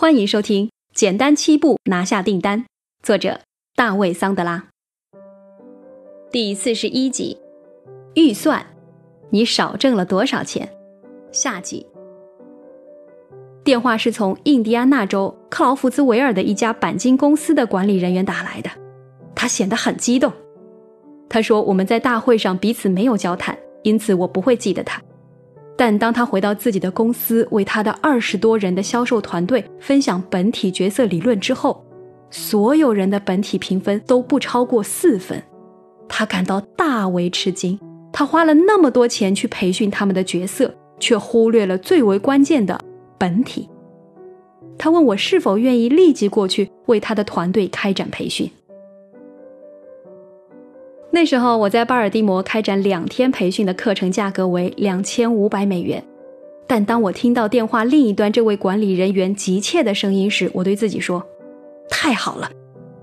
欢迎收听《简单七步拿下订单》，作者大卫·桑德拉。第四十一集，预算，你少挣了多少钱？下集。电话是从印第安纳州克劳福兹维尔的一家钣金公司的管理人员打来的，他显得很激动。他说：“我们在大会上彼此没有交谈，因此我不会记得他。”但当他回到自己的公司，为他的二十多人的销售团队分享本体角色理论之后，所有人的本体评分都不超过四分，他感到大为吃惊。他花了那么多钱去培训他们的角色，却忽略了最为关键的本体。他问我是否愿意立即过去为他的团队开展培训。那时候我在巴尔的摩开展两天培训的课程价格为两千五百美元，但当我听到电话另一端这位管理人员急切的声音时，我对自己说：“太好了，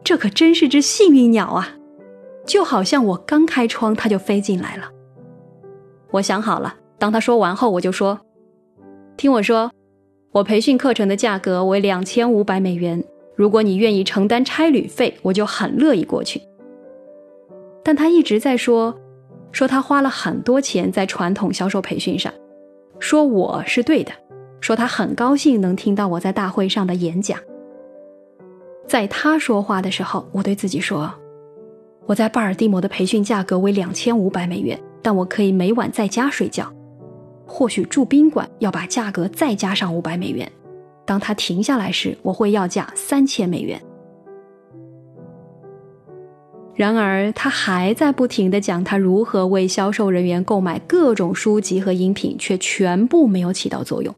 这可真是只幸运鸟啊！就好像我刚开窗，它就飞进来了。”我想好了，当他说完后，我就说：“听我说，我培训课程的价格为两千五百美元，如果你愿意承担差旅费，我就很乐意过去。”但他一直在说，说他花了很多钱在传统销售培训上，说我是对的，说他很高兴能听到我在大会上的演讲。在他说话的时候，我对自己说，我在巴尔的摩的培训价格为两千五百美元，但我可以每晚在家睡觉，或许住宾馆要把价格再加上五百美元。当他停下来时，我会要价三千美元。然而，他还在不停地讲他如何为销售人员购买各种书籍和音频，却全部没有起到作用。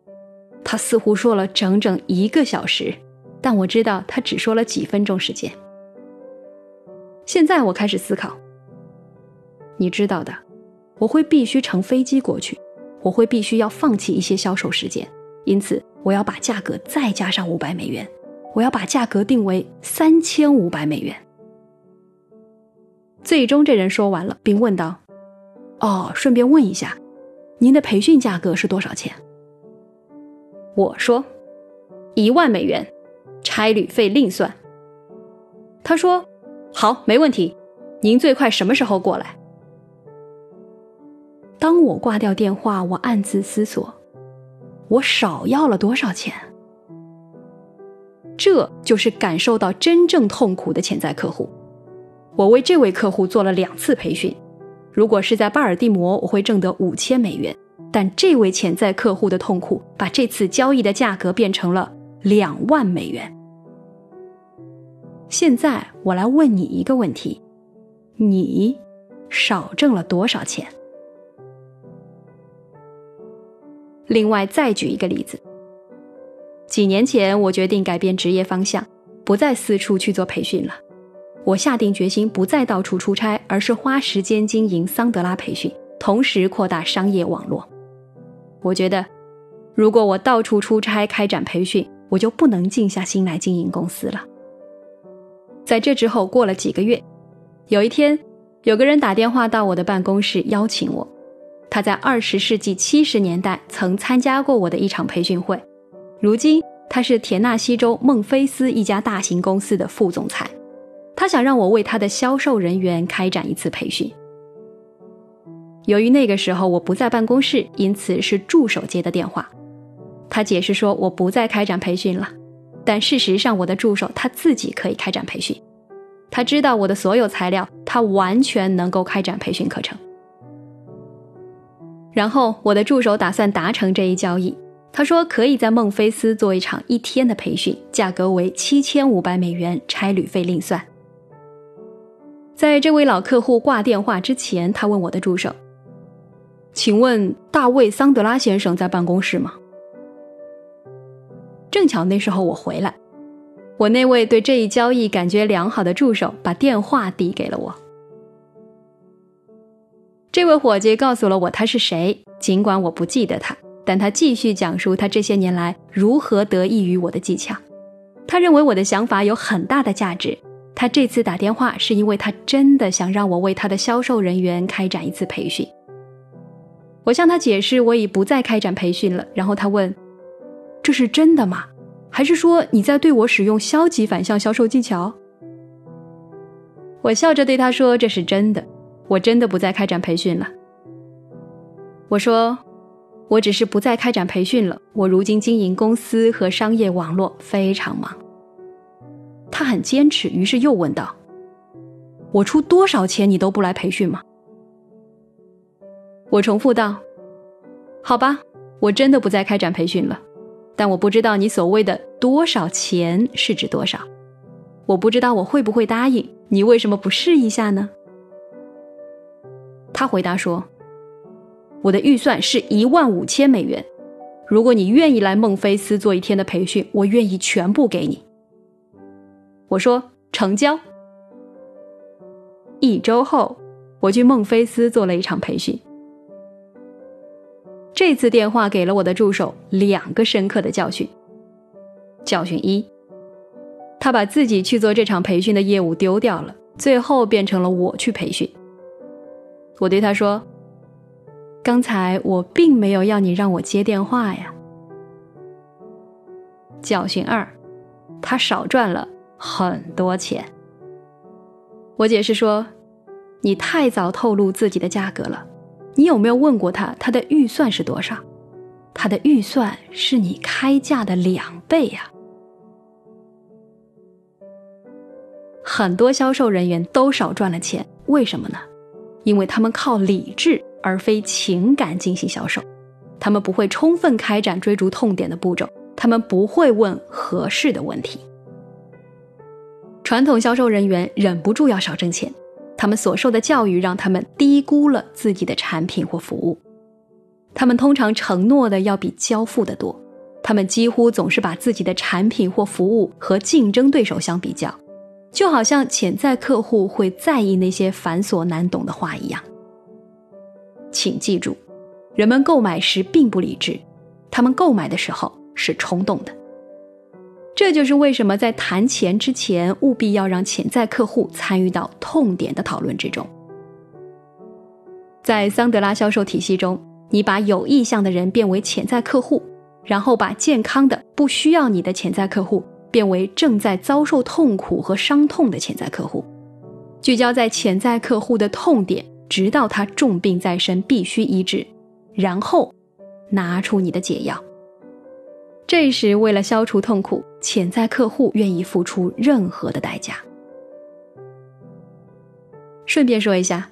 他似乎说了整整一个小时，但我知道他只说了几分钟时间。现在我开始思考，你知道的，我会必须乘飞机过去，我会必须要放弃一些销售时间，因此我要把价格再加上五百美元，我要把价格定为三千五百美元。最终，这人说完了，并问道：“哦，顺便问一下，您的培训价格是多少钱？”我说：“一万美元，差旅费另算。”他说：“好，没问题。您最快什么时候过来？”当我挂掉电话，我暗自思索：我少要了多少钱？这就是感受到真正痛苦的潜在客户。我为这位客户做了两次培训，如果是在巴尔的摩，我会挣得五千美元。但这位潜在客户的痛苦，把这次交易的价格变成了两万美元。现在我来问你一个问题：你少挣了多少钱？另外，再举一个例子。几年前，我决定改变职业方向，不再四处去做培训了。我下定决心不再到处出差，而是花时间经营桑德拉培训，同时扩大商业网络。我觉得，如果我到处出差开展培训，我就不能静下心来经营公司了。在这之后，过了几个月，有一天，有个人打电话到我的办公室邀请我。他在二十世纪七十年代曾参加过我的一场培训会，如今他是田纳西州孟菲斯一家大型公司的副总裁。他想让我为他的销售人员开展一次培训。由于那个时候我不在办公室，因此是助手接的电话。他解释说我不再开展培训了，但事实上我的助手他自己可以开展培训。他知道我的所有材料，他完全能够开展培训课程。然后我的助手打算达成这一交易。他说可以在孟菲斯做一场一天的培训，价格为七千五百美元，差旅费另算。在这位老客户挂电话之前，他问我的助手：“请问大卫·桑德拉先生在办公室吗？”正巧那时候我回来，我那位对这一交易感觉良好的助手把电话递给了我。这位伙计告诉了我他是谁，尽管我不记得他，但他继续讲述他这些年来如何得益于我的技巧。他认为我的想法有很大的价值。他这次打电话是因为他真的想让我为他的销售人员开展一次培训。我向他解释我已不再开展培训了，然后他问：“这是真的吗？还是说你在对我使用消极反向销售技巧？我笑着对他说：“这是真的，我真的不再开展培训了。”我说：“我只是不再开展培训了。我如今经营公司和商业网络非常忙。”他很坚持，于是又问道：“我出多少钱你都不来培训吗？”我重复道：“好吧，我真的不再开展培训了。”但我不知道你所谓的多少钱是指多少，我不知道我会不会答应。你为什么不试一下呢？他回答说：“我的预算是一万五千美元，如果你愿意来孟菲斯做一天的培训，我愿意全部给你。”我说：“成交。”一周后，我去孟菲斯做了一场培训。这次电话给了我的助手两个深刻的教训。教训一，他把自己去做这场培训的业务丢掉了，最后变成了我去培训。我对他说：“刚才我并没有要你让我接电话呀。”教训二，他少赚了很多钱。我解释说：“你太早透露自己的价格了。”你有没有问过他，他的预算是多少？他的预算是你开价的两倍呀！很多销售人员都少赚了钱，为什么呢？因为他们靠理智而非情感进行销售，他们不会充分开展追逐痛点的步骤，他们不会问合适的问题。传统销售人员忍不住要少挣钱。他们所受的教育让他们低估了自己的产品或服务，他们通常承诺的要比交付的多，他们几乎总是把自己的产品或服务和竞争对手相比较，就好像潜在客户会在意那些繁琐难懂的话一样。请记住，人们购买时并不理智，他们购买的时候是冲动的。这就是为什么在谈钱之前，务必要让潜在客户参与到痛点的讨论之中。在桑德拉销售体系中，你把有意向的人变为潜在客户，然后把健康的、不需要你的潜在客户变为正在遭受痛苦和伤痛的潜在客户，聚焦在潜在客户的痛点，直到他重病在身，必须医治，然后拿出你的解药。这时，为了消除痛苦，潜在客户愿意付出任何的代价。顺便说一下，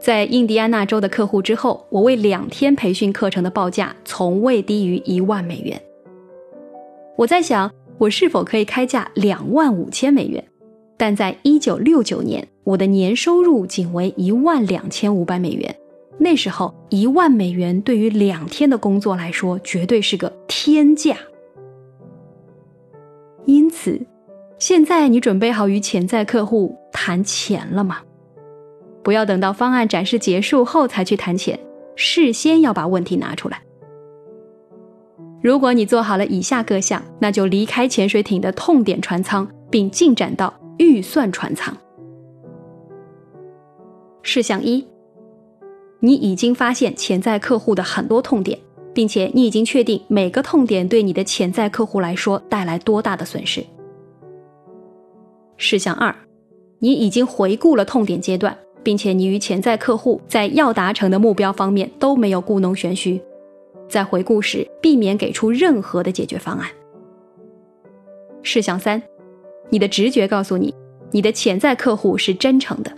在印第安纳州的客户之后，我为两天培训课程的报价从未低于一万美元。我在想，我是否可以开价两万五千美元？但在一九六九年，我的年收入仅为一万两千五百美元。那时候，一万美元对于两天的工作来说，绝对是个天价。因此，现在你准备好与潜在客户谈钱了吗？不要等到方案展示结束后才去谈钱，事先要把问题拿出来。如果你做好了以下各项，那就离开潜水艇的痛点船舱，并进展到预算船舱。事项一。你已经发现潜在客户的很多痛点，并且你已经确定每个痛点对你的潜在客户来说带来多大的损失。事项二，你已经回顾了痛点阶段，并且你与潜在客户在要达成的目标方面都没有故弄玄虚，在回顾时避免给出任何的解决方案。事项三，你的直觉告诉你，你的潜在客户是真诚的。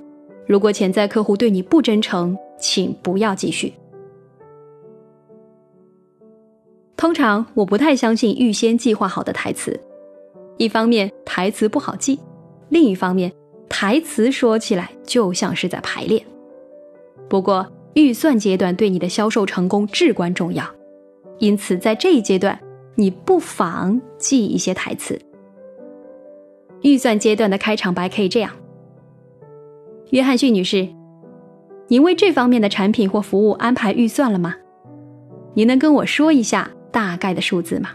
如果潜在客户对你不真诚，请不要继续。通常我不太相信预先计划好的台词，一方面台词不好记，另一方面台词说起来就像是在排练。不过预算阶段对你的销售成功至关重要，因此在这一阶段你不妨记一些台词。预算阶段的开场白可以这样：约翰逊女士。您为这方面的产品或服务安排预算了吗？您能跟我说一下大概的数字吗？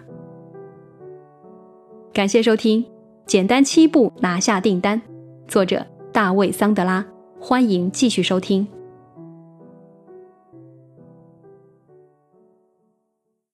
感谢收听，简单七步拿下订单，作者大卫桑德拉，欢迎继续收听。